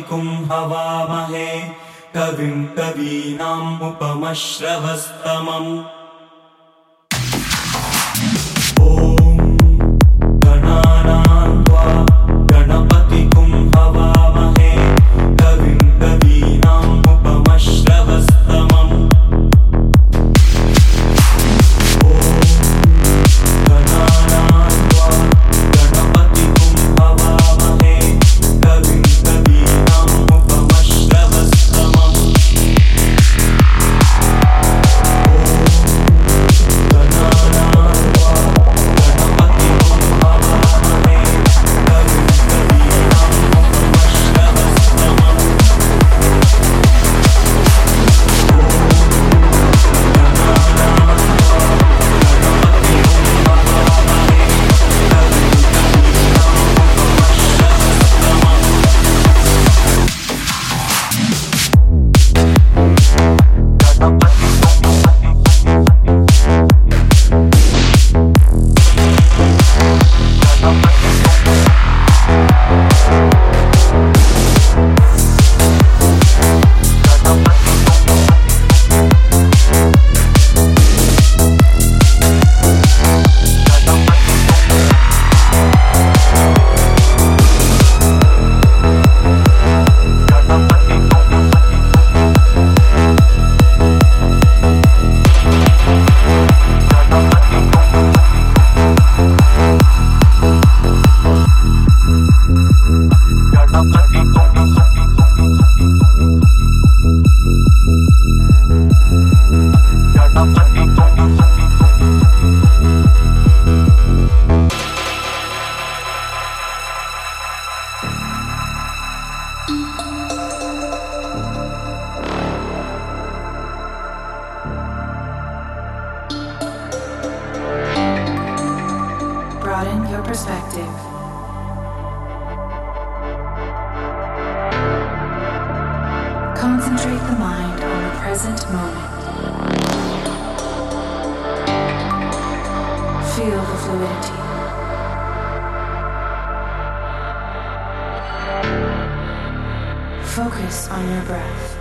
वामहे कविम् कवीनाम् उपमश्रवस्तमम् moment. Feel the fluidity. Focus on your breath.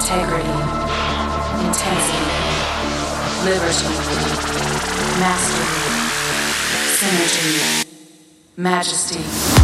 integrity, intensity, liberty, mastery, synergy, majesty.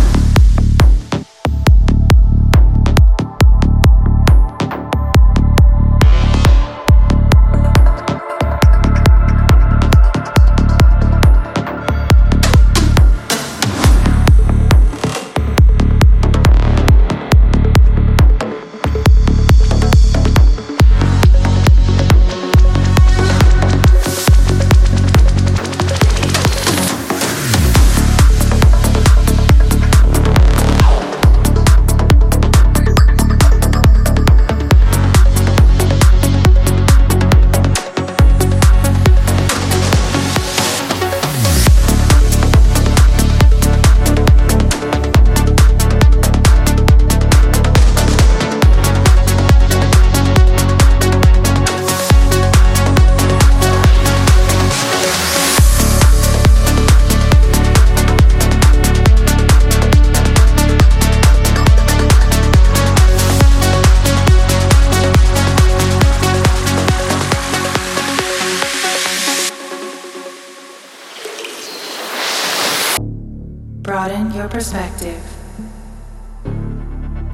Perspective.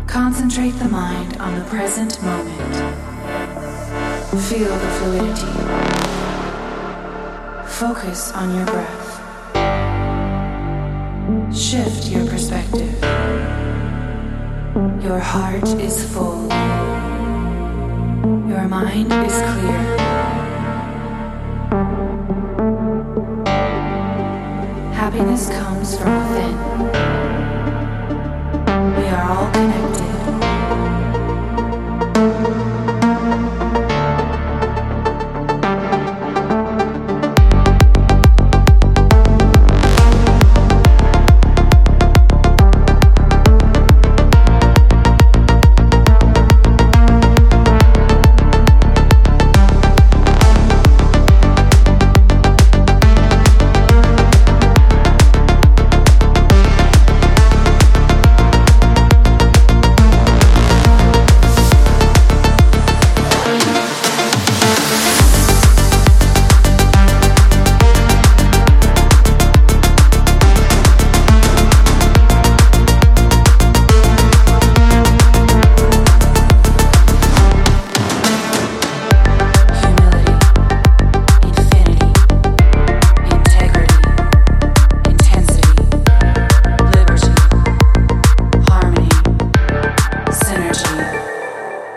Concentrate the mind on the present moment. Feel the fluidity. Focus on your breath. Shift your perspective. Your heart is full. Your mind is clear. Happiness comes from within.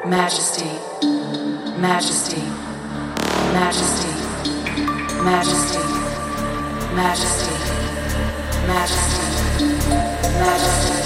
Majesty, majesty, majesty, majesty, majesty, majesty, majesty,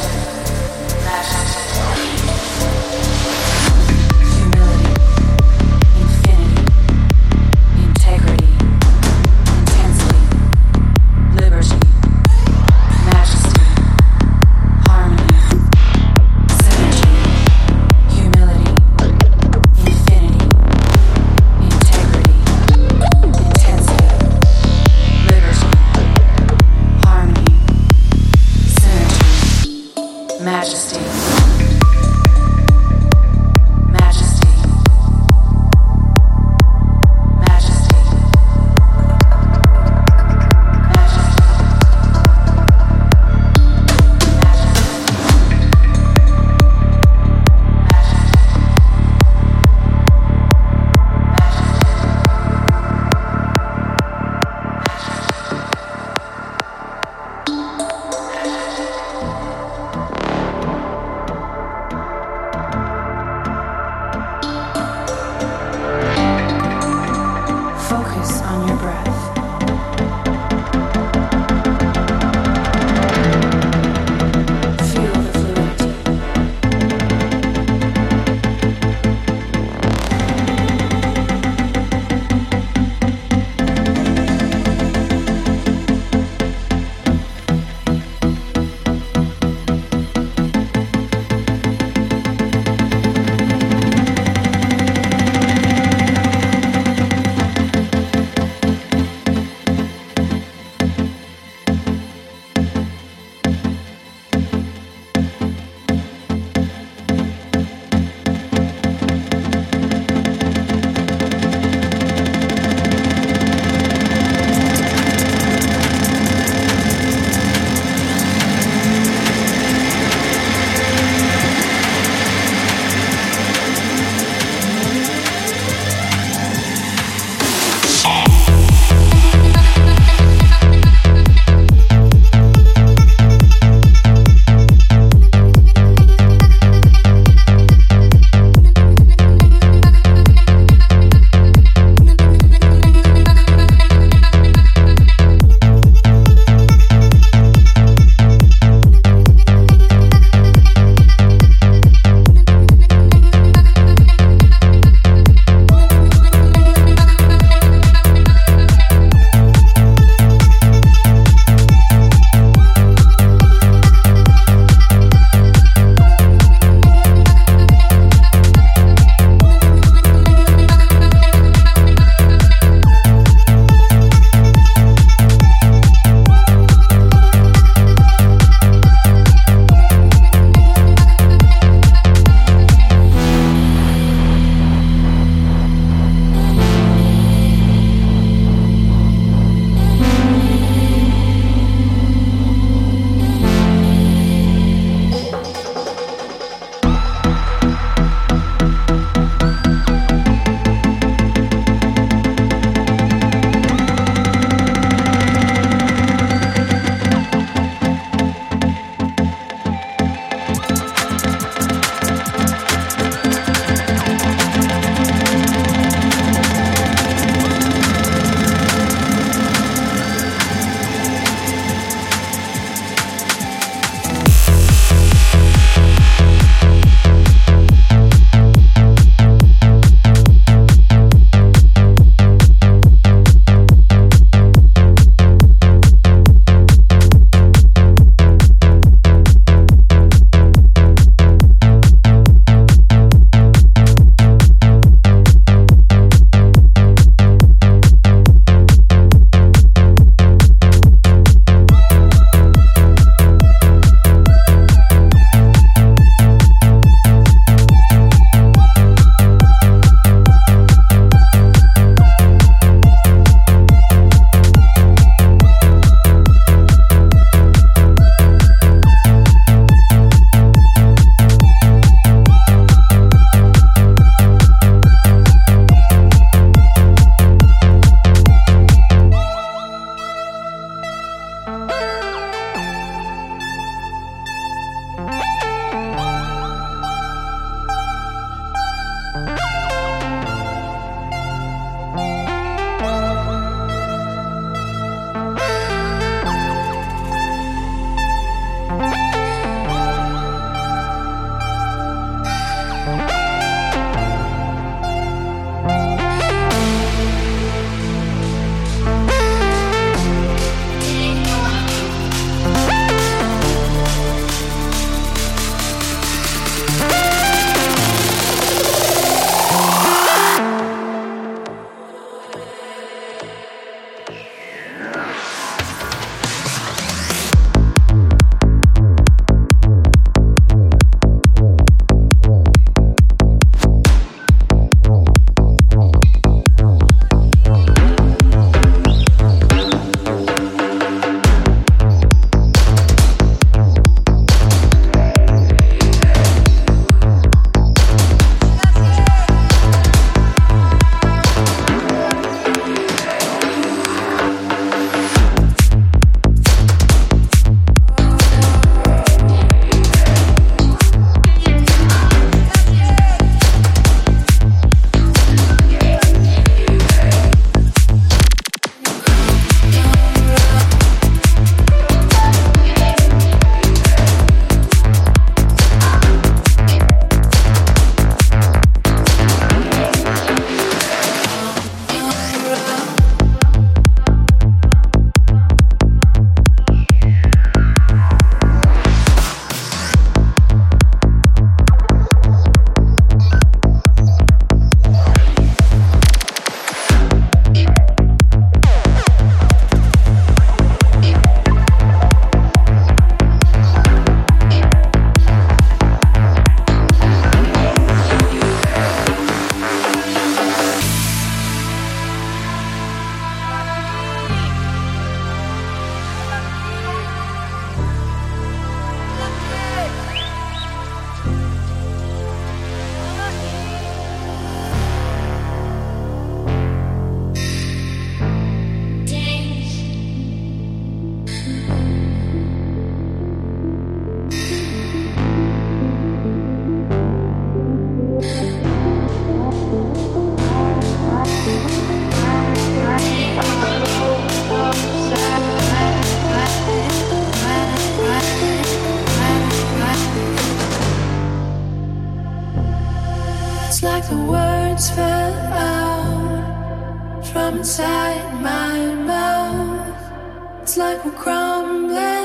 like we're crumbling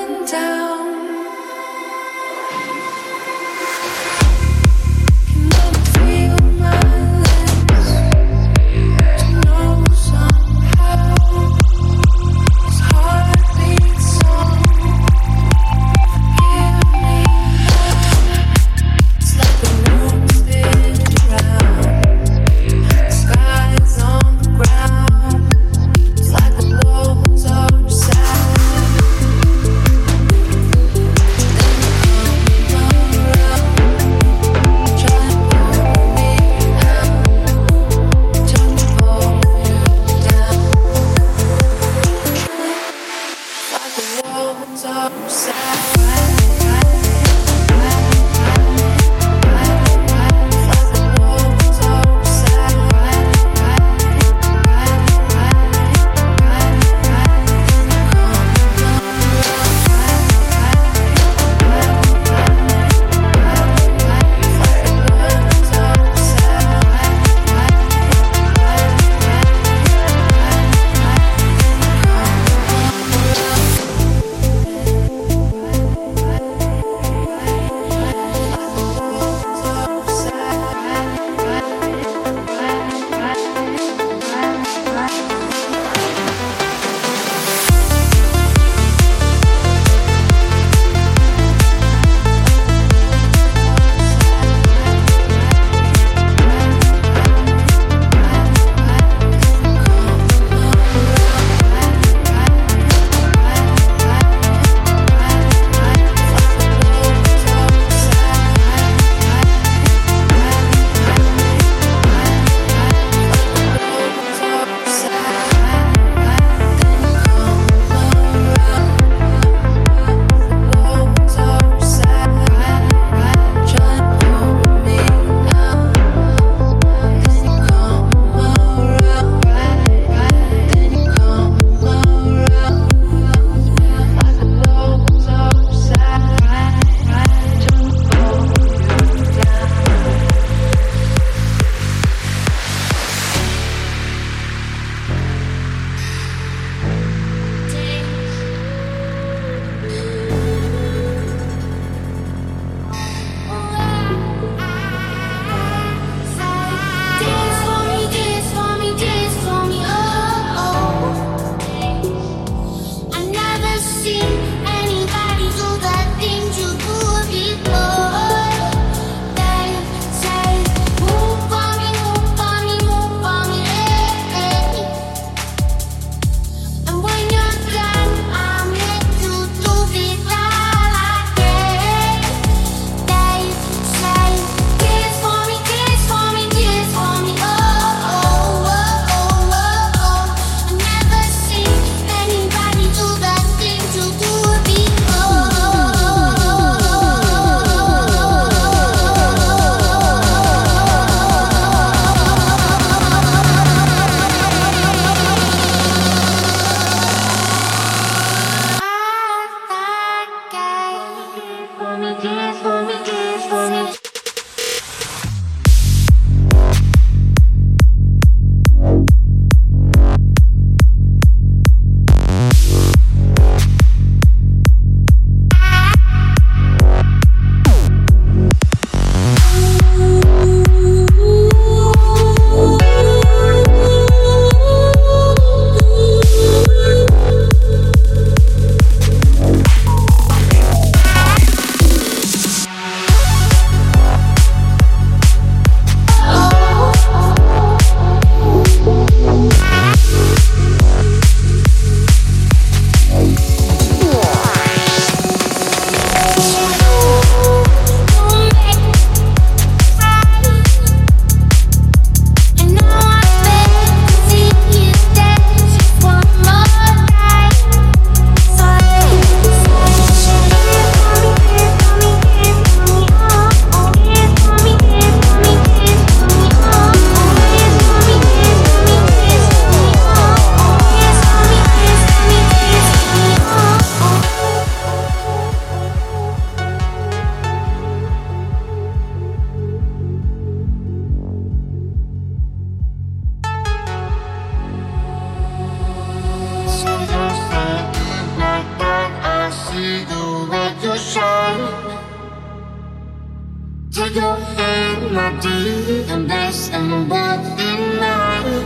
your hand, my dear, and bless them both in mine.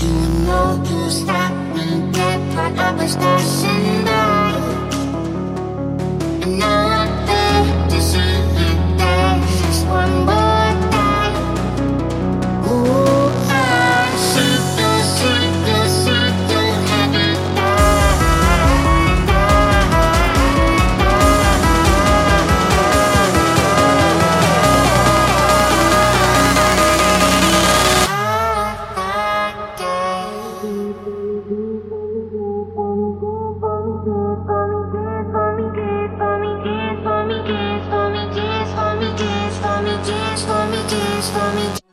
You know to stop me dead, but I was not For me.